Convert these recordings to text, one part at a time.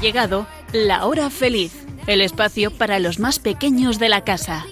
llegado La Hora Feliz, el espacio para los más pequeños de la casa.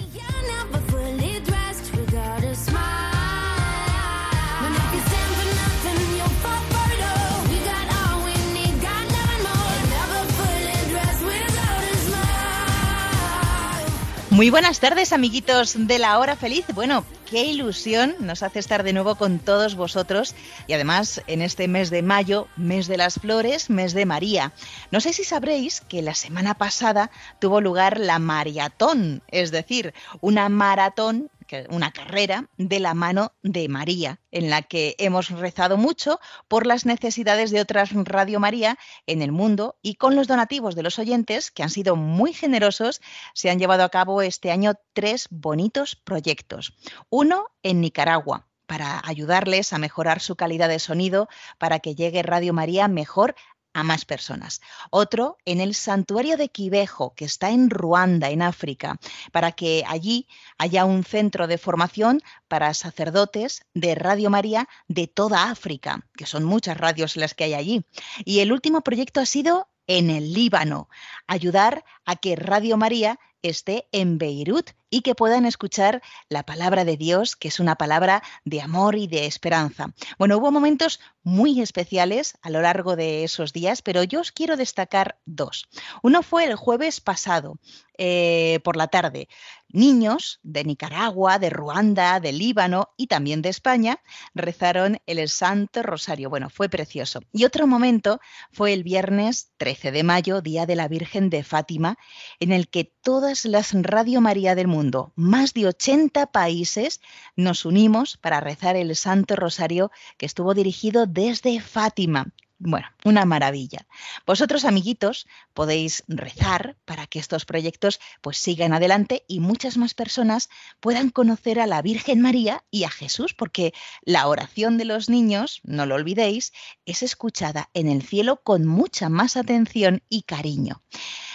Muy buenas tardes, amiguitos de la hora feliz. Bueno, qué ilusión nos hace estar de nuevo con todos vosotros y además en este mes de mayo, mes de las flores, mes de María. No sé si sabréis que la semana pasada tuvo lugar la maratón, es decir, una maratón una carrera de la mano de María, en la que hemos rezado mucho por las necesidades de otras Radio María en el mundo y con los donativos de los oyentes, que han sido muy generosos, se han llevado a cabo este año tres bonitos proyectos. Uno en Nicaragua, para ayudarles a mejorar su calidad de sonido, para que llegue Radio María mejor a más personas. Otro en el santuario de Quivejo, que está en Ruanda, en África, para que allí haya un centro de formación para sacerdotes de Radio María de toda África, que son muchas radios las que hay allí. Y el último proyecto ha sido en el Líbano, ayudar a que Radio María esté en Beirut y que puedan escuchar la palabra de Dios, que es una palabra de amor y de esperanza. Bueno, hubo momentos muy especiales a lo largo de esos días, pero yo os quiero destacar dos. Uno fue el jueves pasado, eh, por la tarde. Niños de Nicaragua, de Ruanda, de Líbano y también de España rezaron el Santo Rosario. Bueno, fue precioso. Y otro momento fue el viernes 13 de mayo, Día de la Virgen de Fátima, en el que todas las Radio María del mundo, más de 80 países, nos unimos para rezar el Santo Rosario que estuvo dirigido desde Fátima. Bueno, una maravilla. Vosotros, amiguitos, podéis rezar para que estos proyectos pues sigan adelante y muchas más personas puedan conocer a la Virgen María y a Jesús, porque la oración de los niños, no lo olvidéis, es escuchada en el cielo con mucha más atención y cariño.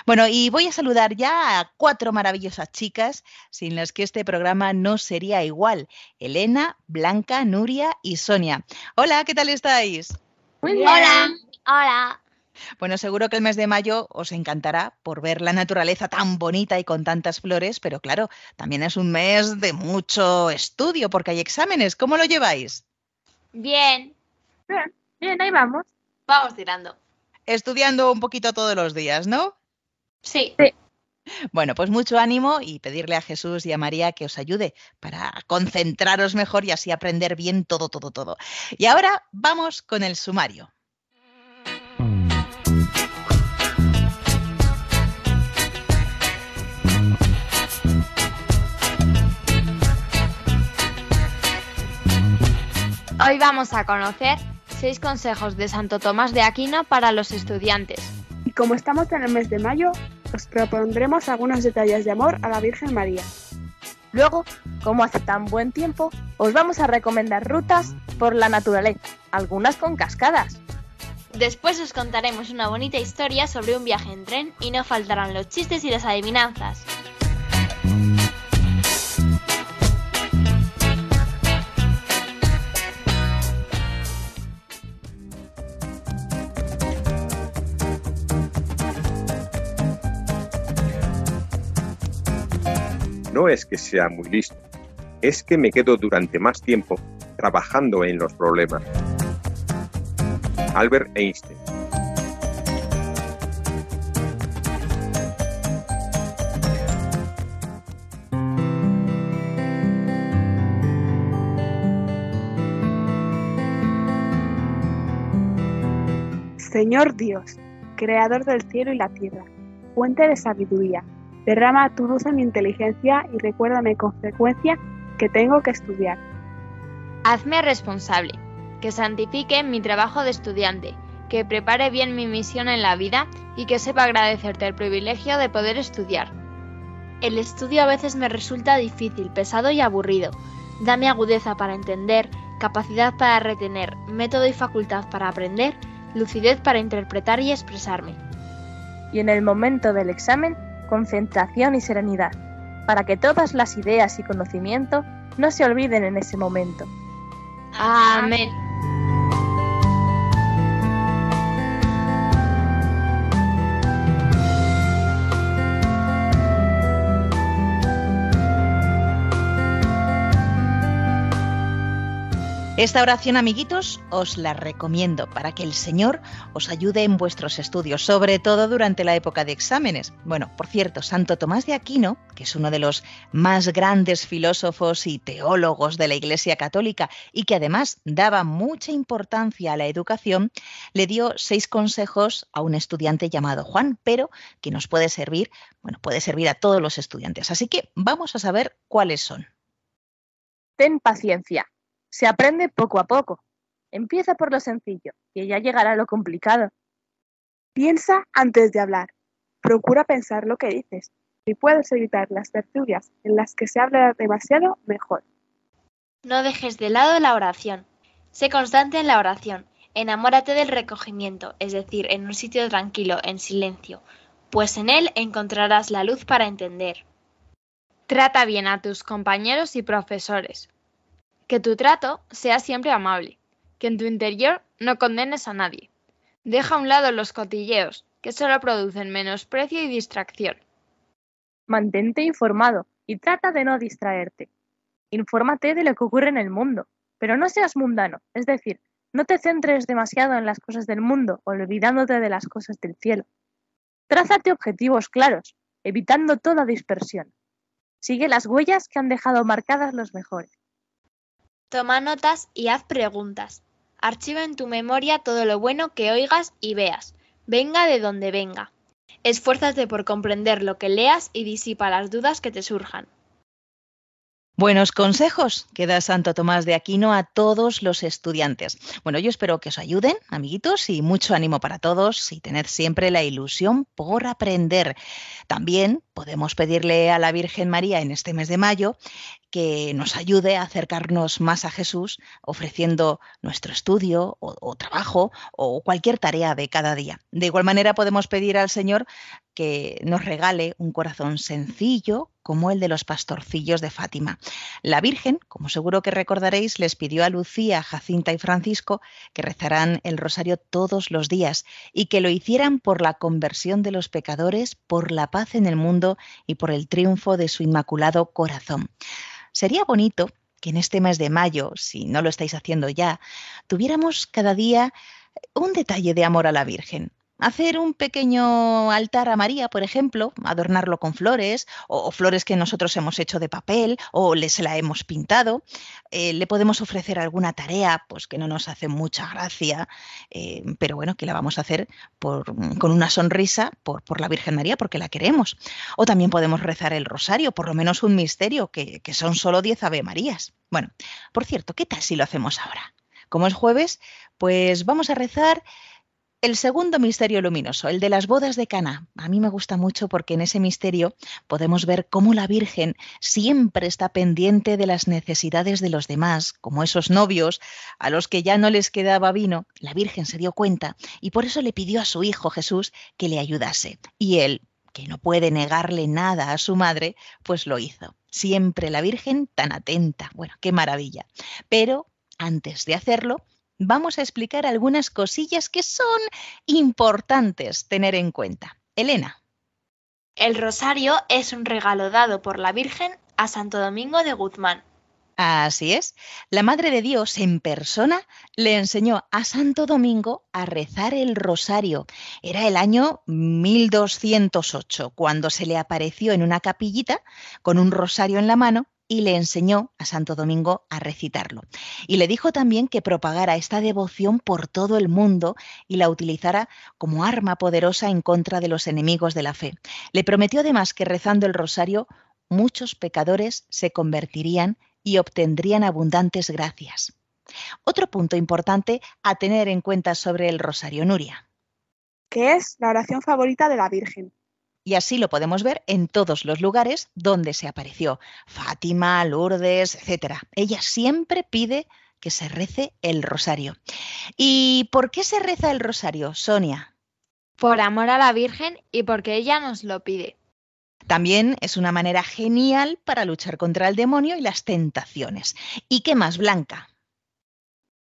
Bueno, y voy a saludar ya a cuatro maravillosas chicas sin las que este programa no sería igual. Elena, Blanca, Nuria y Sonia. Hola, ¿qué tal estáis? Hola. Hola. Bueno, seguro que el mes de mayo os encantará por ver la naturaleza tan bonita y con tantas flores, pero claro, también es un mes de mucho estudio porque hay exámenes. ¿Cómo lo lleváis? Bien. Bien, bien, ahí vamos. Vamos tirando. Estudiando un poquito todos los días, ¿no? Sí. sí. Bueno, pues mucho ánimo y pedirle a Jesús y a María que os ayude para concentraros mejor y así aprender bien todo, todo, todo. Y ahora vamos con el sumario. Hoy vamos a conocer seis consejos de Santo Tomás de Aquino para los estudiantes. Como estamos en el mes de mayo, os propondremos algunos detalles de amor a la Virgen María. Luego, como hace tan buen tiempo, os vamos a recomendar rutas por la naturaleza, algunas con cascadas. Después os contaremos una bonita historia sobre un viaje en tren y no faltarán los chistes y las adivinanzas. No es que sea muy listo, es que me quedo durante más tiempo trabajando en los problemas. Albert Einstein Señor Dios, creador del cielo y la tierra, fuente de sabiduría, derrama tu luz en mi inteligencia y recuérdame con frecuencia que tengo que estudiar. Hazme responsable, que santifique mi trabajo de estudiante, que prepare bien mi misión en la vida y que sepa agradecerte el privilegio de poder estudiar. El estudio a veces me resulta difícil, pesado y aburrido. Dame agudeza para entender, capacidad para retener, método y facultad para aprender, lucidez para interpretar y expresarme. Y en el momento del examen, concentración y serenidad, para que todas las ideas y conocimiento no se olviden en ese momento. Amén. Esta oración, amiguitos, os la recomiendo para que el Señor os ayude en vuestros estudios, sobre todo durante la época de exámenes. Bueno, por cierto, Santo Tomás de Aquino, que es uno de los más grandes filósofos y teólogos de la Iglesia Católica y que además daba mucha importancia a la educación, le dio seis consejos a un estudiante llamado Juan, pero que nos puede servir, bueno, puede servir a todos los estudiantes. Así que vamos a saber cuáles son. Ten paciencia se aprende poco a poco. Empieza por lo sencillo, y ya llegará lo complicado. Piensa antes de hablar. Procura pensar lo que dices. Si puedes evitar las tertulias en las que se habla demasiado, mejor. No dejes de lado la oración. Sé constante en la oración. Enamórate del recogimiento, es decir, en un sitio tranquilo, en silencio, pues en él encontrarás la luz para entender. Trata bien a tus compañeros y profesores. Que tu trato sea siempre amable, que en tu interior no condenes a nadie. Deja a un lado los cotilleos, que solo producen menosprecio y distracción. Mantente informado y trata de no distraerte. Infórmate de lo que ocurre en el mundo, pero no seas mundano, es decir, no te centres demasiado en las cosas del mundo, olvidándote de las cosas del cielo. Trázate objetivos claros, evitando toda dispersión. Sigue las huellas que han dejado marcadas los mejores. Toma notas y haz preguntas. Archiva en tu memoria todo lo bueno que oigas y veas, venga de donde venga. Esfuérzate por comprender lo que leas y disipa las dudas que te surjan. Buenos consejos que da Santo Tomás de Aquino a todos los estudiantes. Bueno, yo espero que os ayuden, amiguitos, y mucho ánimo para todos y tened siempre la ilusión por aprender. También podemos pedirle a la Virgen María en este mes de mayo que nos ayude a acercarnos más a Jesús ofreciendo nuestro estudio o, trabajo o cualquier tarea de cada día. De igual manera podemos pedir al Señor que nos regale un corazón sencillo como el de los pastorcillos de Fátima. La Virgen, como seguro que recordaréis, les pidió a Lucía, Jacinta y Francisco que rezaran el rosario todos los días y que lo hicieran por la conversión de los pecadores, por la paz en el mundo y por el triunfo de su inmaculado corazón. Sería bonito que en este mes de mayo, si no lo estáis haciendo ya, tuviéramos cada día un detalle de amor a la Virgen. Hacer un pequeño altar a María, por ejemplo, adornarlo con flores, o, flores que nosotros hemos hecho de papel, o les la hemos pintado. Eh, le podemos ofrecer alguna tarea, pues que no nos hace mucha gracia, eh, pero bueno, que la vamos a hacer con una sonrisa por, por, la Virgen María, porque la queremos. O también podemos rezar el rosario, por lo menos un misterio, que, que son solo 10 Ave Marías. Bueno, por cierto, ¿qué tal si lo hacemos ahora? Como es jueves, pues vamos a rezar el segundo misterio luminoso, el de las bodas de Cana, a mí me gusta mucho porque en ese misterio podemos ver cómo la Virgen siempre está pendiente de las necesidades de los demás, como esos novios a los que ya no les quedaba vino, la Virgen se dio cuenta y por eso le pidió a su hijo Jesús que le ayudase. Y él, que no puede negarle nada a su madre, pues lo hizo. Siempre la Virgen tan atenta. Bueno, qué maravilla. Pero antes de hacerlo, vamos a explicar algunas cosillas que son importantes tener en cuenta. Elena. El rosario es un regalo dado por la Virgen a Santo Domingo de Guzmán. Así es, la Madre de Dios en persona le enseñó a Santo Domingo a rezar el rosario. Era el año 1208, cuando se le apareció en una capillita con un rosario en la mano y le enseñó a Santo Domingo a recitarlo. Y le dijo también que propagara esta devoción por todo el mundo y la utilizara como arma poderosa en contra de los enemigos de la fe. Le prometió además que rezando el rosario muchos pecadores se convertirían y obtendrían abundantes gracias. Otro punto importante a tener en cuenta sobre el rosario Nuria. Que es la oración favorita de la Virgen y así lo podemos ver en todos los lugares donde se apareció. Fátima, Lourdes, etc. Ella siempre pide que se rece el rosario. ¿Y por qué se reza el rosario, Sonia? Por amor a la Virgen y porque ella nos lo pide. También es una manera genial para luchar contra el demonio y las tentaciones. ¿Y qué más, Blanca?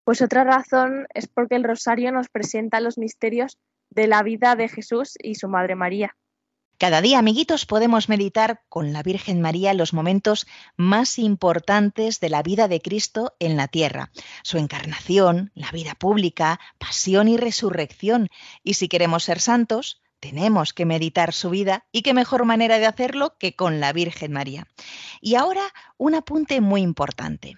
Pues otra razón es porque el rosario nos presenta los misterios de la vida de Jesús y su Madre María. Cada día, amiguitos, podemos meditar con la Virgen María los momentos más importantes de la vida de Cristo en la tierra, su encarnación, la vida pública, pasión y resurrección. Y si queremos ser santos, tenemos que meditar su vida y qué mejor manera de hacerlo que con la Virgen María. Y ahora un apunte muy importante.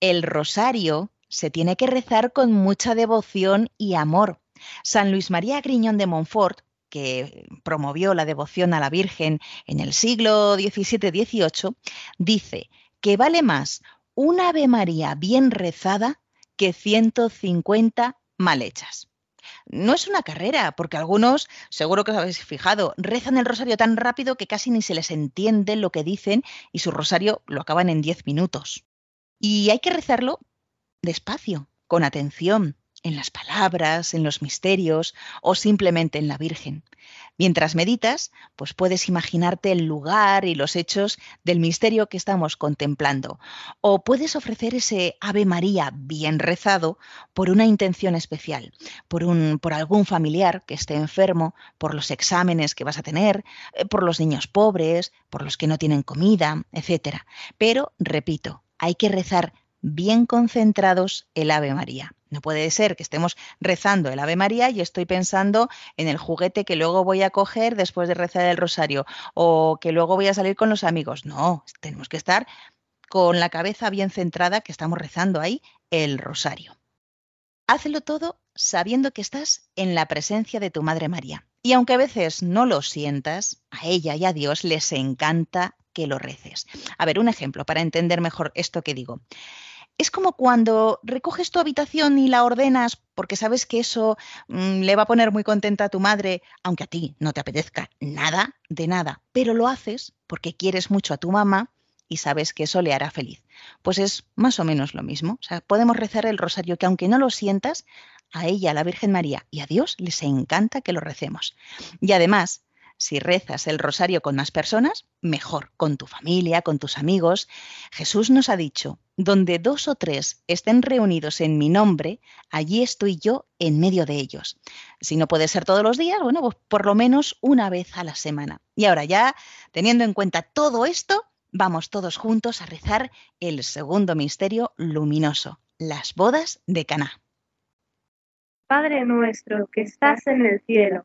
El rosario se tiene que rezar con mucha devoción y amor. San Luis María Griñón de Montfort que promovió la devoción a la Virgen en el siglo XVII-XVIII, dice que vale más una Ave María bien rezada que 150 mal hechas. No es una carrera, porque algunos, seguro que os habéis fijado, rezan el rosario tan rápido que casi ni se les entiende lo que dicen y su rosario lo acaban en 10 minutos. Y hay que rezarlo despacio, con atención, en las palabras, en los misterios o simplemente en la Virgen. Mientras meditas, pues puedes imaginarte el lugar y los hechos del misterio que estamos contemplando. O puedes ofrecer ese Ave María bien rezado por una intención especial, por, un, por algún familiar que esté enfermo, por los exámenes que vas a tener, eh, por los niños pobres, por los que no tienen comida, etc. Pero, repito, hay que rezar bien concentrados el Ave María. No puede ser que estemos rezando el Ave María y estoy pensando en el juguete que luego voy a coger después de rezar el rosario o que luego voy a salir con los amigos. No, tenemos que estar con la cabeza bien centrada que estamos rezando ahí el rosario. Hazlo todo sabiendo que estás en la presencia de tu Madre María. Y aunque a veces no lo sientas, a ella y a Dios les encanta que lo reces. A ver, un ejemplo para entender mejor esto que digo. Es como cuando recoges tu habitación y la ordenas porque sabes que eso mm, le va a poner muy contenta a tu madre, aunque a ti no te apetezca nada de nada, pero lo haces porque quieres mucho a tu mamá y sabes que eso le hará feliz. Pues es más o menos lo mismo. O sea, podemos rezar el rosario que aunque no lo sientas, a ella, a la Virgen María y a Dios les encanta que lo recemos. Y además, si rezas el rosario con más personas, mejor, con tu familia, con tus amigos. Jesús nos ha dicho, donde dos o tres estén reunidos en mi nombre, allí estoy yo en medio de ellos. Si no puede ser todos los días, bueno, pues por lo menos una vez a la semana. Y ahora ya, teniendo en cuenta todo esto, vamos todos juntos a rezar el segundo misterio luminoso, las bodas de Caná. Padre nuestro que estás en el cielo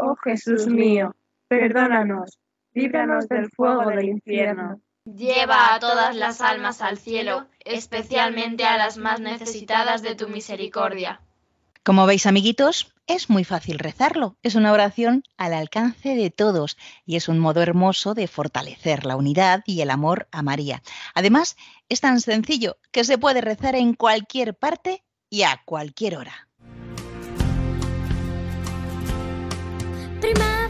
Oh Jesús mío, perdónanos, líbranos del fuego del infierno. Lleva a todas las almas al cielo, especialmente a las más necesitadas de tu misericordia. Como veis, amiguitos, es muy fácil rezarlo. Es una oración al alcance de todos y es un modo hermoso de fortalecer la unidad y el amor a María. Además, es tan sencillo que se puede rezar en cualquier parte y a cualquier hora. Prima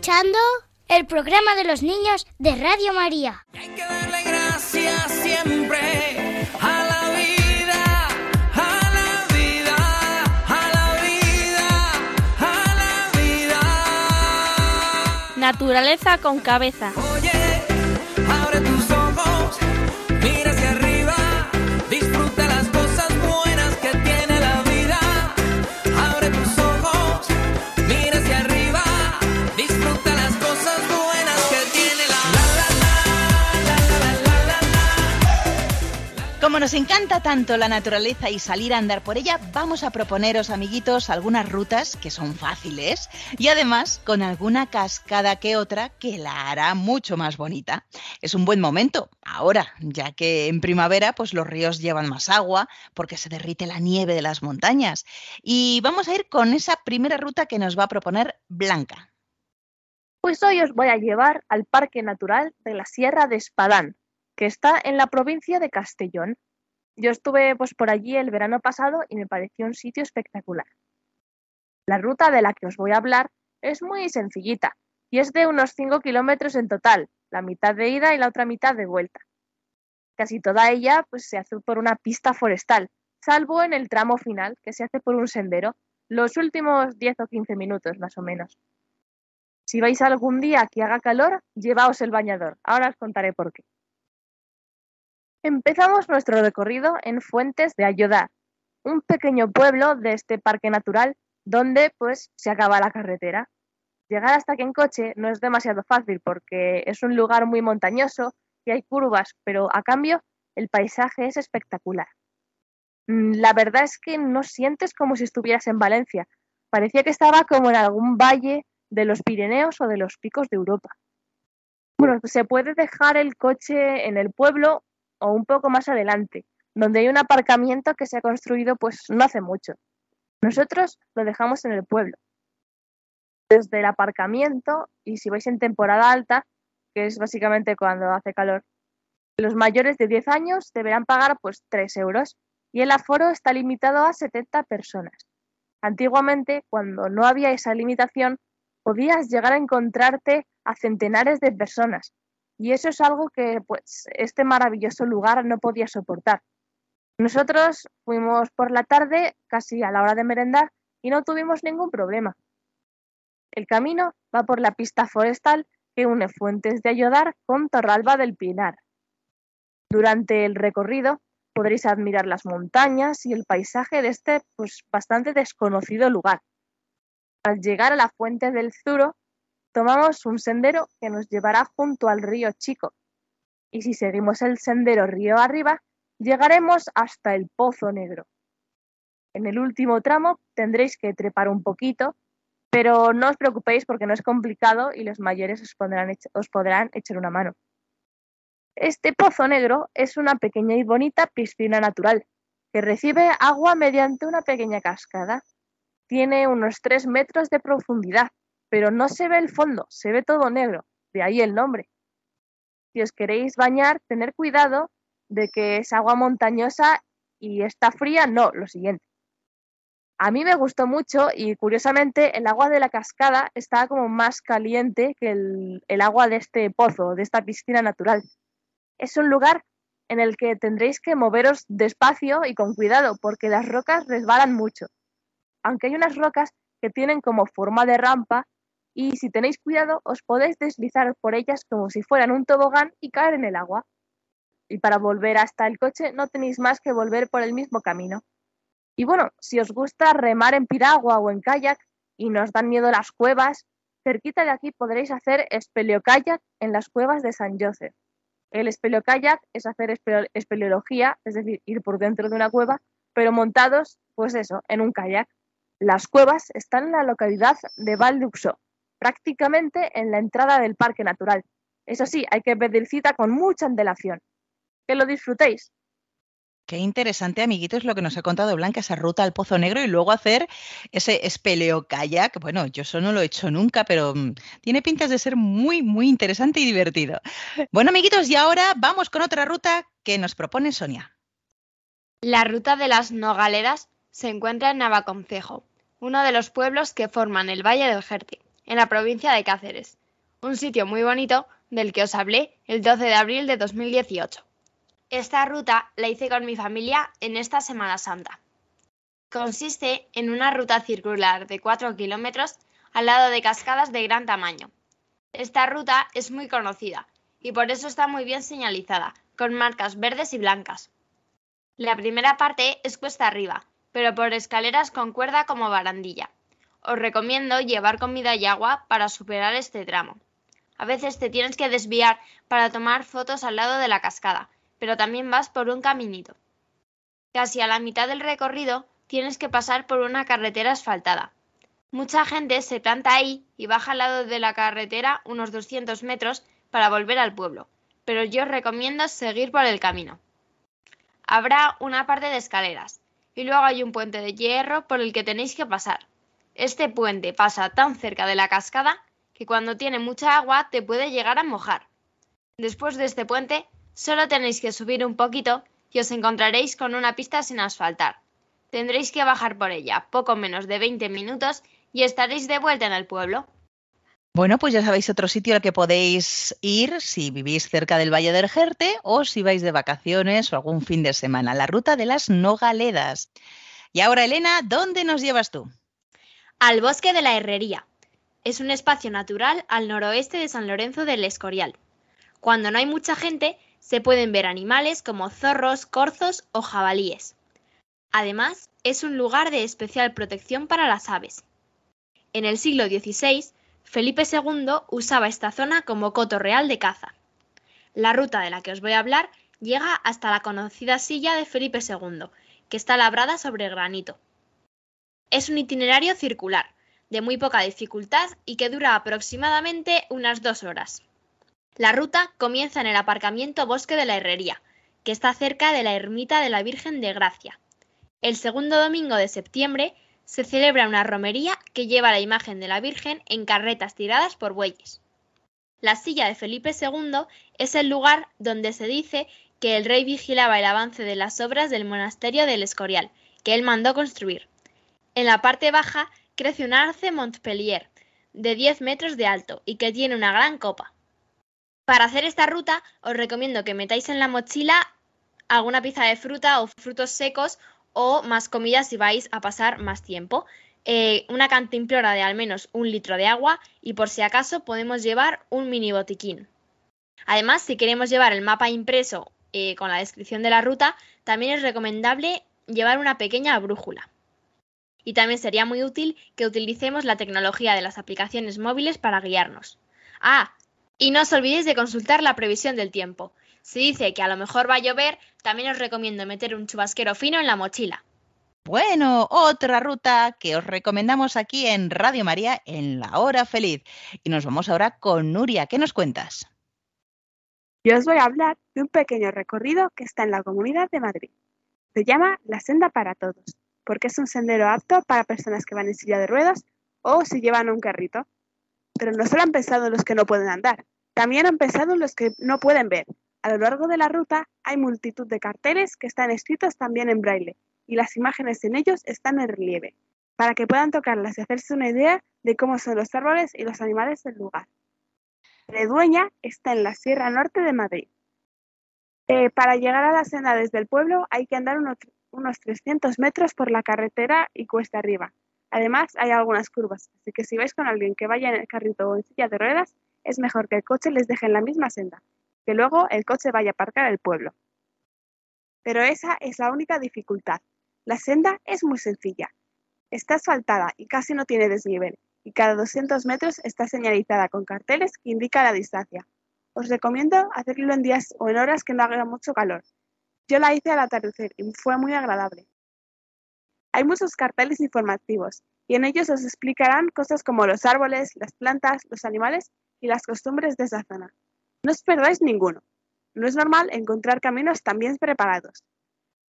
escuchando el programa de los niños de Radio María. Hay que darle gracias siempre a la vida, a la vida, a la vida, a la vida. Naturaleza con cabeza. Como nos encanta tanto la naturaleza y salir a andar por ella, vamos a proponeros, amiguitos, algunas rutas que son fáciles y además con alguna cascada que otra que la hará mucho más bonita. Es un buen momento ahora, ya que en primavera pues los ríos llevan más agua porque se derrite la nieve de las montañas. Y vamos a ir con esa primera ruta que nos va a proponer Blanca. Pues hoy os voy a llevar al Parque Natural de la Sierra de Espadán, que está en la provincia de Castellón. Yo estuve pues por allí el verano pasado y me pareció un sitio espectacular. La ruta de la que os voy a hablar es muy sencillita y es de unos 5 kilómetros en total, la mitad de ida y la otra mitad de vuelta. Casi toda ella pues se hace por una pista forestal, salvo en el tramo final que se hace por un sendero, los últimos 10 o 15 minutos más o menos. Si vais algún día que haga calor, llevaos el bañador. Ahora os contaré por qué. Empezamos nuestro recorrido en Fuentes de Ayodar, un pequeño pueblo de este parque natural donde pues se acaba la carretera. Llegar hasta aquí en coche no es demasiado fácil porque es un lugar muy montañoso y hay curvas, pero a cambio el paisaje es espectacular. Mm, La verdad es que no sientes como si estuvieras en Valencia. Parecía que estaba como en algún valle de los Pirineos o de los picos de Europa. Bueno, se puede dejar el coche en el pueblo o un poco más adelante, donde hay un aparcamiento que se ha construido pues no hace mucho. Nosotros lo dejamos en el pueblo. Desde el aparcamiento, y si vais en temporada alta, que es básicamente cuando hace calor, los mayores de 10 años deberán pagar pues 3 euros y el aforo está limitado a 70 personas. Antiguamente, cuando no había esa limitación, podías llegar a encontrarte a centenares de personas, y eso es algo que pues este maravilloso lugar no podía soportar. Nosotros fuimos por la tarde, casi a la hora de merendar, y no tuvimos ningún problema. El camino va por la pista forestal que une Fuentes de Ayodar con Torralba del Pinar. Durante el recorrido podréis admirar las montañas y el paisaje de este pues, bastante desconocido lugar. Al llegar a la Fuente del Zuro, tomamos un sendero que nos llevará junto al río Chico. Y si seguimos el sendero río arriba, llegaremos hasta el Pozo Negro. En el último tramo tendréis que trepar un poquito, pero no os preocupéis porque no es complicado y los mayores os podrán, echar una mano. Este Pozo Negro es una pequeña y bonita piscina natural que recibe agua mediante una pequeña cascada. Tiene unos 3 metros de profundidad pero no se ve el fondo, se ve todo negro, de ahí el nombre. Si os queréis bañar, tener cuidado de que es agua montañosa y está fría, no, lo siguiente. A mí me gustó mucho y curiosamente el agua de la cascada estaba como más caliente que el, el agua de este pozo, de esta piscina natural. Es un lugar en el que tendréis que moveros despacio y con cuidado porque las rocas resbalan mucho. Aunque hay unas rocas que tienen como forma de rampa y si tenéis cuidado os podéis deslizar por ellas como si fueran un tobogán y caer en el agua. Y para volver hasta el coche no tenéis más que volver por el mismo camino. Y bueno, si os gusta remar en piragua o en kayak y nos dan miedo las cuevas, cerquita de aquí podréis hacer espeleokayak en las cuevas de San Joseph. El espeleokayak es hacer espe- espeleología, es decir, ir por dentro de una cueva, pero montados, pues eso, en un kayak. Las cuevas están en la localidad de Val d'Uxó, prácticamente en la entrada del parque natural. Eso sí, hay que pedir cita con mucha antelación. Que lo disfrutéis. Qué interesante, amiguitos, lo que nos ha contado Blanca, esa ruta al Pozo Negro y luego hacer ese espeleo kayak. Bueno, yo eso no lo he hecho nunca, pero mm, tiene pintas de ser muy, muy interesante y divertido. Bueno, amiguitos, y ahora vamos con otra ruta que nos propone Sonia. La ruta de las Nogaleras se encuentra en Navaconcejo, uno de los pueblos que forman el Valle del Jerti, en la provincia de Cáceres. Un sitio muy bonito del que os hablé el 12 de abril de 2018. Esta ruta la hice con mi familia en esta Semana Santa. Consiste en una ruta circular de 4 kilómetros al lado de cascadas de gran tamaño. Esta ruta es muy conocida y por eso está muy bien señalizada, con marcas verdes y blancas. La primera parte es cuesta arriba, pero por escaleras con cuerda como barandilla. Os recomiendo llevar comida y agua para superar este tramo. A veces te tienes que desviar para tomar fotos al lado de la cascada, pero también vas por un caminito. Casi a la mitad del recorrido tienes que pasar por una carretera asfaltada. Mucha gente se planta ahí y baja al lado de la carretera unos 200 metros para volver al pueblo, pero yo os recomiendo seguir por el camino. Habrá una parte de escaleras y luego hay un puente de hierro por el que tenéis que pasar. Este puente pasa tan cerca de la cascada que cuando tiene mucha agua te puede llegar a mojar. Después de este puente solo tenéis que subir un poquito y os encontraréis con una pista sin asfaltar. Tendréis que bajar por ella poco menos de 20 minutos y estaréis de vuelta en el pueblo. Bueno, pues ya sabéis otro sitio al que podéis ir si vivís cerca del Valle del Jerte o si vais de vacaciones o algún fin de semana, la ruta de las Nogaledas. Y ahora, Elena, ¿dónde nos llevas tú? Al Bosque de la Herrería. Es un espacio natural al noroeste de San Lorenzo del Escorial. Cuando no hay mucha gente, se pueden ver animales como zorros, corzos o jabalíes. Además, es un lugar de especial protección para las aves. En el siglo XVI, Felipe II usaba esta zona como coto real de caza. La ruta de la que os voy a hablar llega hasta la conocida silla de Felipe II, que está labrada sobre granito. Es un itinerario circular, de muy poca dificultad y que dura aproximadamente unas dos horas. La ruta comienza en el aparcamiento Bosque de la Herrería, que está cerca de la ermita de la Virgen de Gracia. El segundo domingo de septiembre se celebra una romería que lleva la imagen de la Virgen en carretas tiradas por bueyes. La silla de Felipe II es el lugar donde se dice que el rey vigilaba el avance de las obras del monasterio del Escorial, que él mandó construir. En la parte baja crece un arce Montpellier, de 10 metros de alto y que tiene una gran copa. Para hacer esta ruta os recomiendo que metáis en la mochila alguna pieza de fruta o frutos secos o más comida si vais a pasar más tiempo. Eh, una cantimplora de al menos un litro de agua y por si acaso podemos llevar un mini botiquín. Además, si queremos llevar el mapa impreso eh, con la descripción de la ruta, también es recomendable llevar una pequeña brújula. Y también sería muy útil que utilicemos la tecnología de las aplicaciones móviles para guiarnos. Ah, y no os olvidéis de consultar la previsión del tiempo. Si dice que a lo mejor va a llover, también os recomiendo meter un chubasquero fino en la mochila. Bueno, otra ruta que os recomendamos aquí en Radio María en la hora feliz. Y nos vamos ahora con Nuria. ¿Qué nos cuentas? Yo os voy a hablar de un pequeño recorrido que está en la Comunidad de Madrid. Se llama La Senda para Todos, porque es un sendero apto para personas que van en silla de ruedas o si llevan un carrito. Pero no solo han pensado en los que no pueden andar, también han pensado en los que no pueden ver. A lo largo de la ruta hay multitud de carteles que están escritos también en braille y las imágenes en ellos están en relieve, para que puedan tocarlas y hacerse una idea de cómo son los árboles y los animales del lugar. Redueña está en la Sierra Norte de Madrid. Eh, para llegar a la senda desde el pueblo hay que andar unos, unos 300 metros por la carretera y cuesta arriba. Además, hay algunas curvas, así que si vais con alguien que vaya en el carrito o en silla de ruedas, es mejor que el coche les deje en la misma senda, que luego el coche vaya a aparcar al pueblo. Pero esa es la única dificultad. La senda es muy sencilla. Está asfaltada y casi no tiene desnivel, y cada 200 metros está señalizada con carteles que indican la distancia. Os recomiendo hacerlo en días o en horas que no haga mucho calor. Yo la hice al atardecer y fue muy agradable. Hay muchos carteles informativos y en ellos os explicarán cosas como los árboles, las plantas, los animales y las costumbres de esa zona. No os perdáis ninguno. No es normal encontrar caminos tan bien preparados.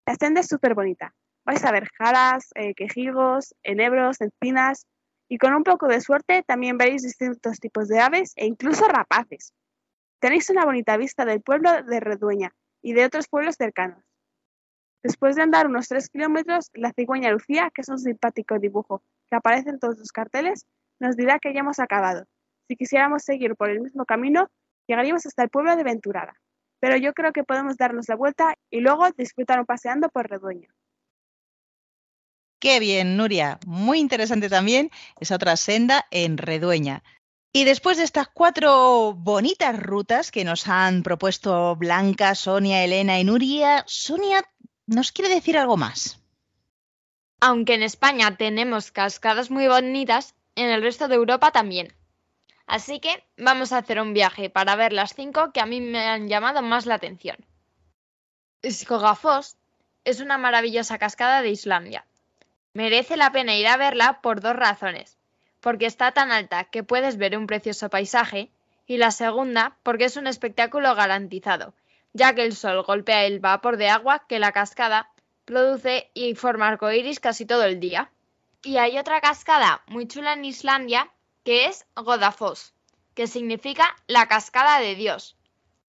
La senda es súper bonita. Vais a ver jaras, eh, quejigos, enebros, encinas y con un poco de suerte también veréis distintos tipos de aves e incluso rapaces. Tenéis una bonita vista del pueblo de Redueña y de otros pueblos cercanos. Después de andar unos 3 kilómetros, la cigüeña Lucía, que es un simpático dibujo que aparece en todos los carteles, nos dirá que ya hemos acabado. Si quisiéramos seguir por el mismo camino, llegaríamos hasta el pueblo de Venturada. Pero yo creo que podemos darnos la vuelta y luego disfrutar paseando por Redueña. Qué bien, Nuria. Muy interesante también esa otra senda en Redueña. Y después de estas cuatro bonitas rutas que nos han propuesto Blanca, Sonia, Elena y Nuria, Sonia nos quiere decir algo más. Aunque en España tenemos cascadas muy bonitas, en el resto de Europa también. Así que vamos a hacer un viaje para ver las cinco que a mí me han llamado más la atención. Skogafoss es una maravillosa cascada de Islandia. Merece la pena ir a verla por dos razones. Porque está tan alta que puedes ver un precioso paisaje y la segunda porque es un espectáculo garantizado, ya que el sol golpea el vapor de agua que la cascada produce y forma arcoíris casi todo el día. Y hay otra cascada muy chula en Islandia que es Godafoss, que significa la cascada de Dios.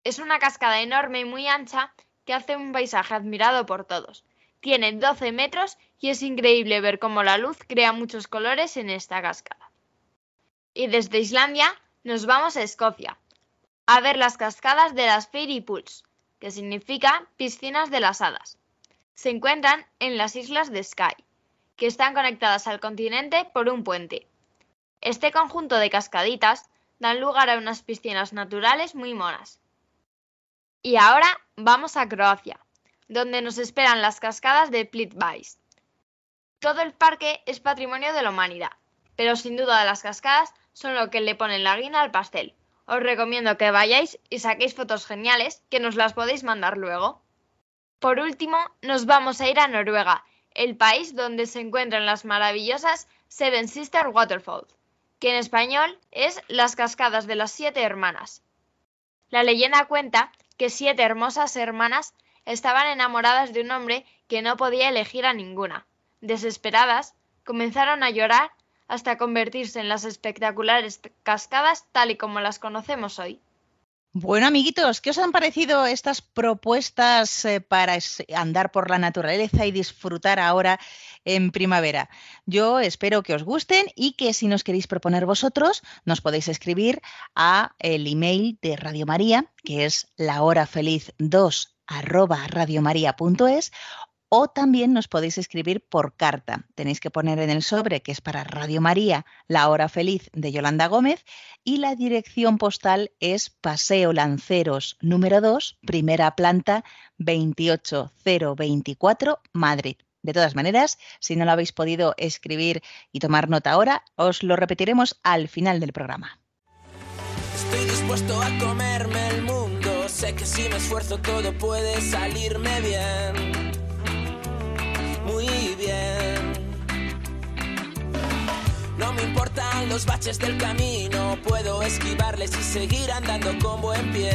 Es una cascada enorme y muy ancha que hace un paisaje admirado por todos. Tiene 12 metros y es increíble ver cómo la luz crea muchos colores en esta cascada. Y desde Islandia nos vamos a Escocia, a ver las cascadas de las Fairy Pools, que significa piscinas de las hadas. Se encuentran en las islas de Skye, que están conectadas al continente por un puente. Este conjunto de cascaditas dan lugar a unas piscinas naturales muy monas. Y ahora vamos a Croacia, donde nos esperan las cascadas de Plitvice. Todo el parque es patrimonio de la humanidad, pero sin duda las cascadas son lo que le ponen la guina al pastel. Os recomiendo que vayáis y saquéis fotos geniales que nos las podéis mandar luego. Por último, nos vamos a ir a Noruega, el país donde se encuentran las maravillosas Seven Sister Waterfalls, que en español es Las Cascadas de las Siete Hermanas. La leyenda cuenta que siete hermosas hermanas estaban enamoradas de un hombre que no podía elegir a ninguna. Desesperadas, comenzaron a llorar hasta convertirse en las espectaculares cascadas tal y como las conocemos hoy. Bueno, amiguitos, ¿qué os han parecido estas propuestas eh, para andar por la naturaleza y disfrutar ahora en primavera? Yo espero que os gusten y que si nos queréis proponer vosotros, nos podéis escribir a el email de Radio María, que es lahorafeliz2 arroba radiomaria.es o también nos podéis escribir por carta. Tenéis que poner en el sobre, que es para Radio María, La Hora Feliz de Yolanda Gómez, y la dirección postal es Paseo Lanceros número 2, primera planta 28024, Madrid. De todas maneras, si no lo habéis podido escribir y tomar nota ahora, os lo repetiremos al final del programa. Estoy dispuesto a comerme el. Sé que si me esfuerzo todo puede salirme bien. Muy bien. No me importan los baches del camino. Puedo esquivarles y seguir andando con buen pie.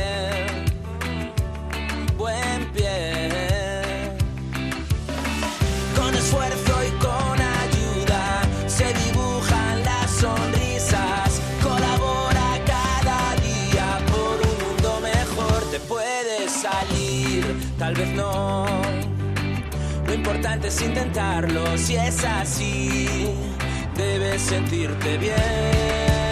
Buen pie. Con esfuerzo tal vez no. Lo importante es intentarlo. Si es así, debes sentirte bien.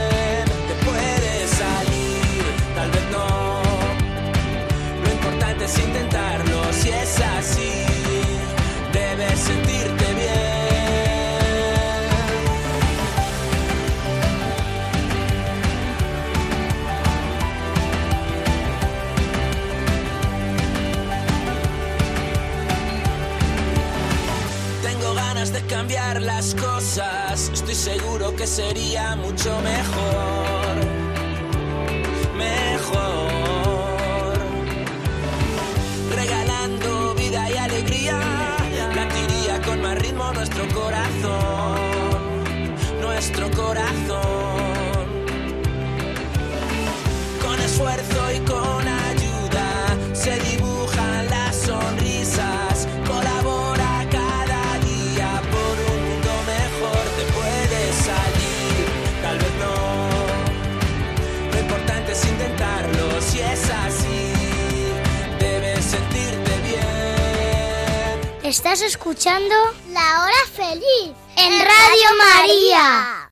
Escuchando La Hora Feliz en Radio María.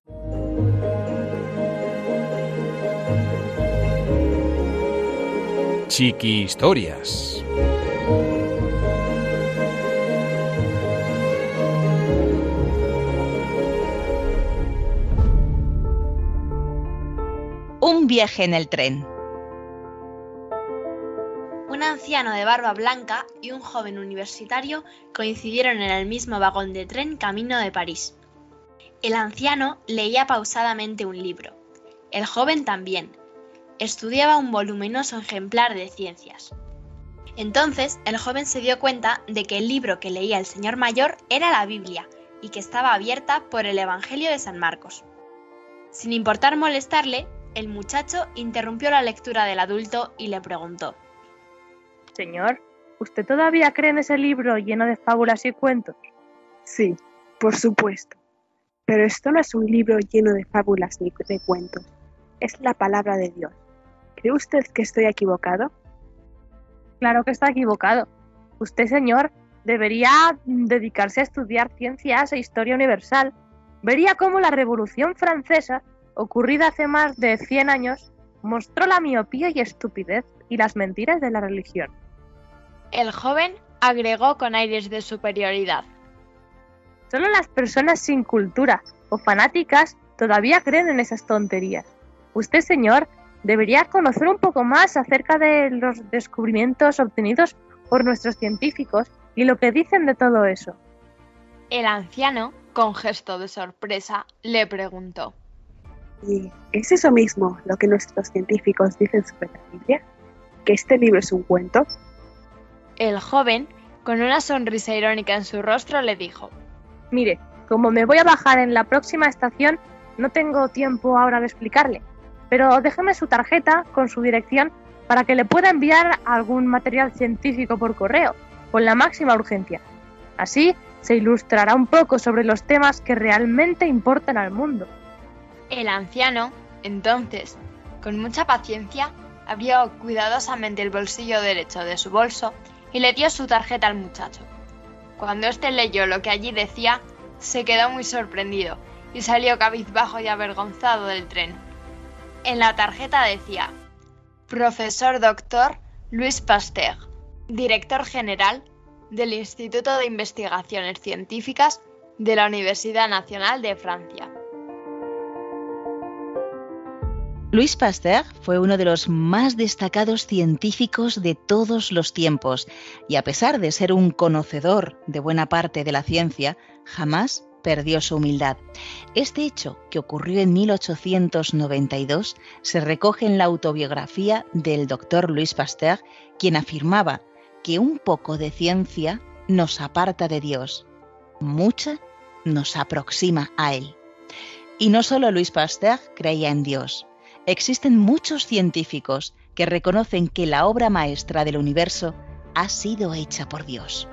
Chiqui Historias. Un viaje en el tren. Anciano de barba blanca y un joven universitario coincidieron en el mismo vagón de tren camino de París. El anciano leía pausadamente un libro. El joven también. Estudiaba un voluminoso ejemplar de ciencias. Entonces el joven se dio cuenta de que el libro que leía el señor mayor era la Biblia y que estaba abierta por el Evangelio de San Marcos. Sin importar molestarle, el muchacho interrumpió la lectura del adulto y le preguntó. Señor, ¿usted todavía cree en ese libro lleno de fábulas y cuentos? Sí, por supuesto. Pero esto no es un libro lleno de fábulas ni de cuentos. Es la palabra de Dios. ¿Cree usted que estoy equivocado? Claro que está equivocado. Usted, señor, debería dedicarse a estudiar ciencias e historia universal. Vería cómo la Revolución Francesa, ocurrida hace más de 100 años, mostró la miopía y estupidez y las mentiras de la religión. El joven agregó con aires de superioridad. Solo las personas sin cultura o fanáticas todavía creen en esas tonterías. Usted, señor, debería conocer un poco más acerca de los descubrimientos obtenidos por nuestros científicos y lo que dicen de todo eso. El anciano, con gesto de sorpresa, le preguntó. ¿Y es eso mismo lo que nuestros científicos dicen sobre la Biblia? ¿Que este libro es un cuento? El joven, con una sonrisa irónica en su rostro, le dijo. Mire, como me voy a bajar en la próxima estación, no tengo tiempo ahora de explicarle, pero déjeme su tarjeta con su dirección para que le pueda enviar algún material científico por correo, con la máxima urgencia. Así se ilustrará un poco sobre los temas que realmente importan al mundo. El anciano, entonces, con mucha paciencia, abrió cuidadosamente el bolsillo derecho de su bolso y le dio su tarjeta al muchacho. Cuando éste leyó lo que allí decía, se quedó muy sorprendido y salió cabizbajo y avergonzado del tren. En la tarjeta decía, Profesor Doctor Luis Pasteur, Director General del Instituto de Investigaciones Científicas de la Universidad Nacional de Francia. Louis Pasteur fue uno de los más destacados científicos de todos los tiempos y a pesar de ser un conocedor de buena parte de la ciencia, jamás perdió su humildad. Este hecho, que ocurrió en 1892, se recoge en la autobiografía del doctor Louis Pasteur, quien afirmaba que un poco de ciencia nos aparta de Dios, mucha nos aproxima a Él. Y no solo Louis Pasteur creía en Dios, existen muchos científicos que reconocen que la obra maestra del universo ha sido hecha por Dios.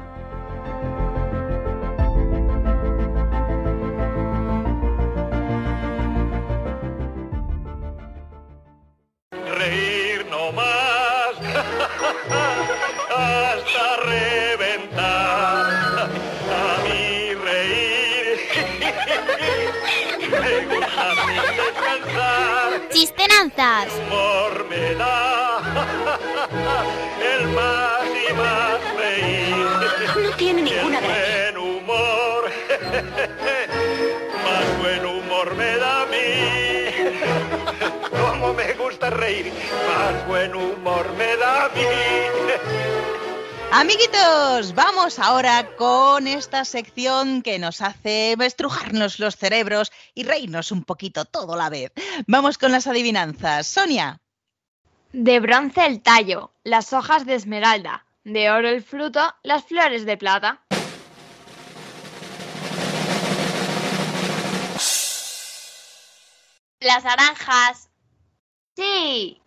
Chistenanzas. Humor me da el más y más reír. No tiene ninguna gracia. Buen humor, más buen humor me da a mí. Como me gusta reír, más buen humor me da a mí. Amiguitos, vamos ahora con esta sección que nos hace estrujarnos los cerebros y reírnos un poquito todo a la vez. Vamos con las adivinanzas. Sonia. De bronce el tallo, las hojas de esmeralda, de oro el fruto, las flores de plata. Las naranjas. Sí.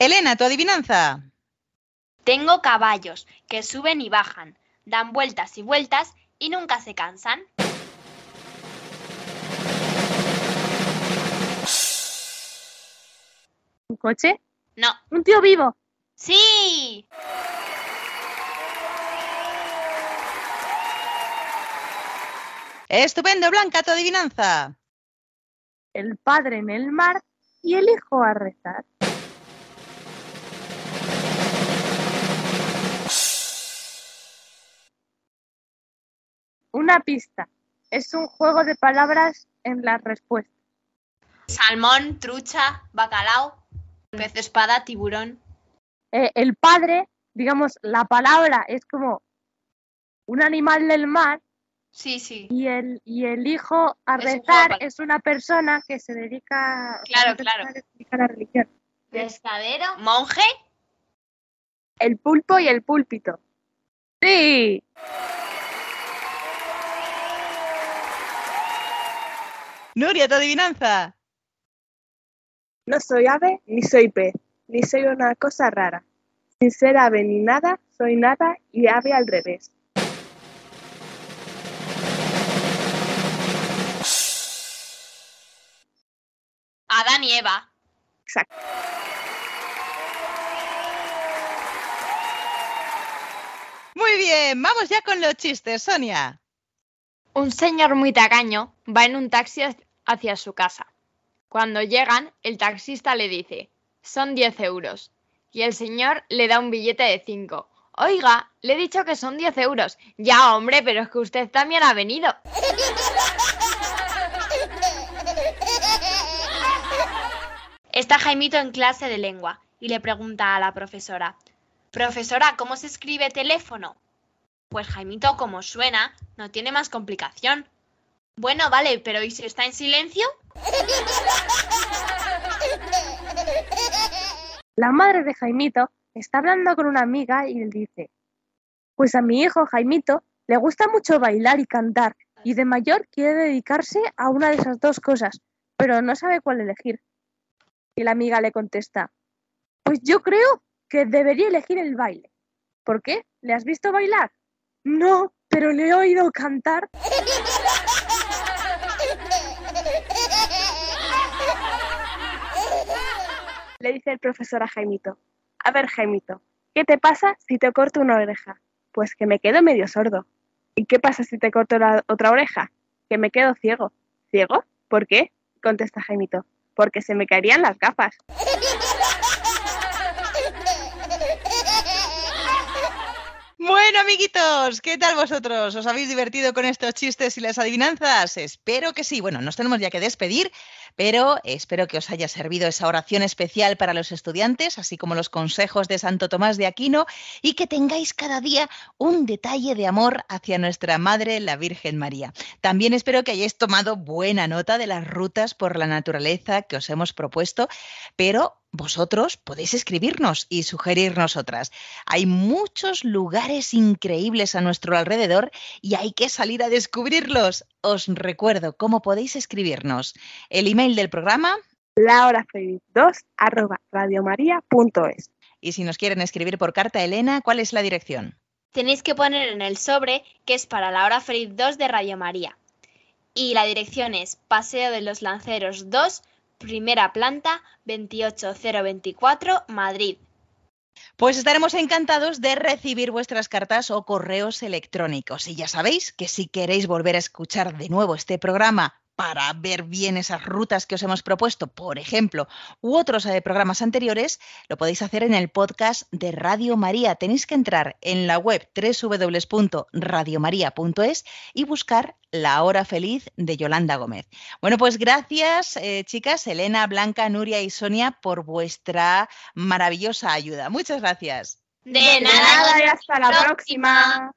Elena, tu adivinanza. Tengo caballos que suben y bajan, dan vueltas y vueltas y nunca se cansan. ¿Un coche? No. ¿Un tío vivo? ¡Sí! Estupendo, Blanca, tu adivinanza. El padre en el mar y el hijo a rezar. Una pista. Es un juego de palabras en las respuestas. Salmón, trucha, bacalao, pez espada, tiburón. Eh, el padre, digamos, la palabra es como un animal del mar Sí, sí. y el, y el hijo a Es rezar es una persona que se dedica, Claro, claro. que se dedica a la religión. pescadero, monje. El pulpo y el púlpito. ¡Sí! Nuria, tu adivinanza. No soy ave ni soy pez, ni soy una cosa rara. Sin ser ave ni nada, soy nada y ave al revés. Adán y Eva. Exacto. Muy bien, vamos ya con los chistes, Sonia. Un señor muy tacaño va en un taxi hacia su casa. Cuando llegan, el taxista le dice, son 10 euros. Y el señor le da un billete de 5. Oiga, le he dicho que son 10 euros. Ya, hombre, pero es que usted también ha venido. Está Jaimito en clase de lengua y le pregunta a la profesora, Profesora, ¿cómo se escribe teléfono? Pues Jaimito, como suena, no tiene más complicación. Bueno, vale, pero ¿y si está en silencio? La madre de Jaimito está hablando con una amiga y le dice, pues a mi hijo Jaimito le gusta mucho bailar y cantar y de mayor quiere dedicarse a una de esas dos cosas, pero no sabe cuál elegir. Y la amiga le contesta, pues yo creo que debería elegir el baile. ¿Por qué? ¿Le has visto bailar? No, pero le he oído cantar. Le dice el profesor a Jaimito. A ver, Jaimito, ¿qué te pasa si te corto una oreja? Pues que me quedo medio sordo. ¿Y qué pasa si te corto la otra oreja? Que me quedo ciego. ¿Ciego? ¿Por qué? Contesta Jaimito. Porque se me caerían las gafas. Bueno, amiguitos, ¿qué tal vosotros? ¿Os habéis divertido con estos chistes y las adivinanzas? Espero que sí. Bueno, nos tenemos ya que despedir, pero espero que os haya servido esa oración especial para los estudiantes, así como los consejos de Santo Tomás de Aquino, y que tengáis cada día un detalle de amor hacia nuestra Madre, la Virgen María. También espero que hayáis tomado buena nota de las rutas por la naturaleza que os hemos propuesto, pero vosotros podéis escribirnos y sugerirnos otras. Hay muchos lugares increíbles a nuestro alrededor y hay que salir a descubrirlos. Os recuerdo cómo podéis escribirnos. El email del programa. lahorafeliz2 arroba radiomaria.es. Y si nos quieren escribir por carta, Elena, ¿cuál es la dirección? Tenéis que poner en el sobre que es para la hora feliz 2 de Radio María. Y la dirección es Paseo de los Lanceros 2, primera planta, 28024, Madrid. Pues estaremos encantados de recibir vuestras cartas o correos electrónicos. Y ya sabéis que si queréis volver a escuchar de nuevo este programa para ver bien esas rutas que os hemos propuesto, por ejemplo, u otros eh, programas anteriores, lo podéis hacer en el podcast de Radio María. Tenéis que entrar en la web www.radiomaria.es y buscar La Hora Feliz de Yolanda Gómez. Bueno, pues gracias, eh, chicas, Elena, Blanca, Nuria y Sonia, por vuestra maravillosa ayuda. Muchas gracias. De nada y hasta la próxima.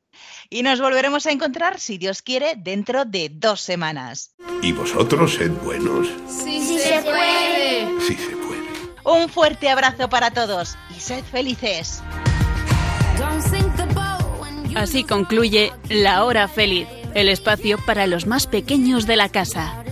Y nos volveremos a encontrar, si Dios quiere, dentro de dos semanas. Y vosotros sed buenos. Sí, se puede. Sí se puede. Un fuerte abrazo para todos y sed felices. Así concluye La Hora Feliz, el espacio para los más pequeños de la casa.